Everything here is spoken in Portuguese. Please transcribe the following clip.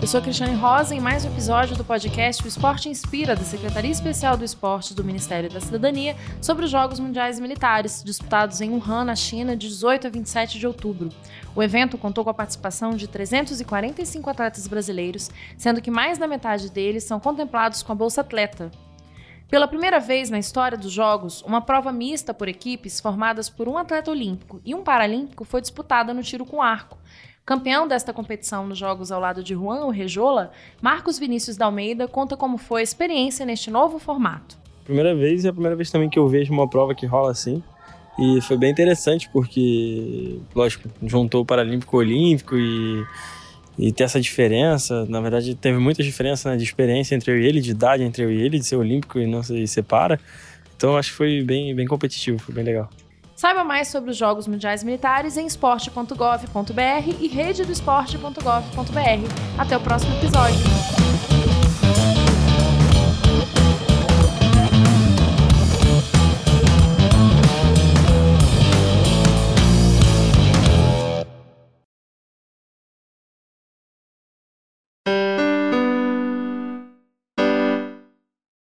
Eu sou a Cristiane Rosa em mais um episódio do podcast O Esporte Inspira, da Secretaria Especial do Esporte do Ministério da Cidadania, sobre os Jogos Mundiais Militares, disputados em Wuhan, na China, de 18 a 27 de outubro. O evento contou com a participação de 345 atletas brasileiros, sendo que mais da metade deles são contemplados com a Bolsa Atleta. Pela primeira vez na história dos Jogos, uma prova mista por equipes formadas por um atleta olímpico e um paralímpico foi disputada no tiro com arco. Campeão desta competição nos Jogos ao lado de Juan Rejola, Marcos Vinícius da Almeida conta como foi a experiência neste novo formato. Primeira vez e é a primeira vez também que eu vejo uma prova que rola assim. E foi bem interessante porque, lógico, juntou o Paralímpico Olímpico e, e ter essa diferença. Na verdade, teve muita diferença né, de experiência entre eu e ele, de idade entre eu e ele, de ser olímpico e não se separa. Então acho que foi bem, bem competitivo, foi bem legal. Saiba mais sobre os Jogos Mundiais Militares em esporte.gov.br e rededoesporte.gov.br. Até o próximo episódio.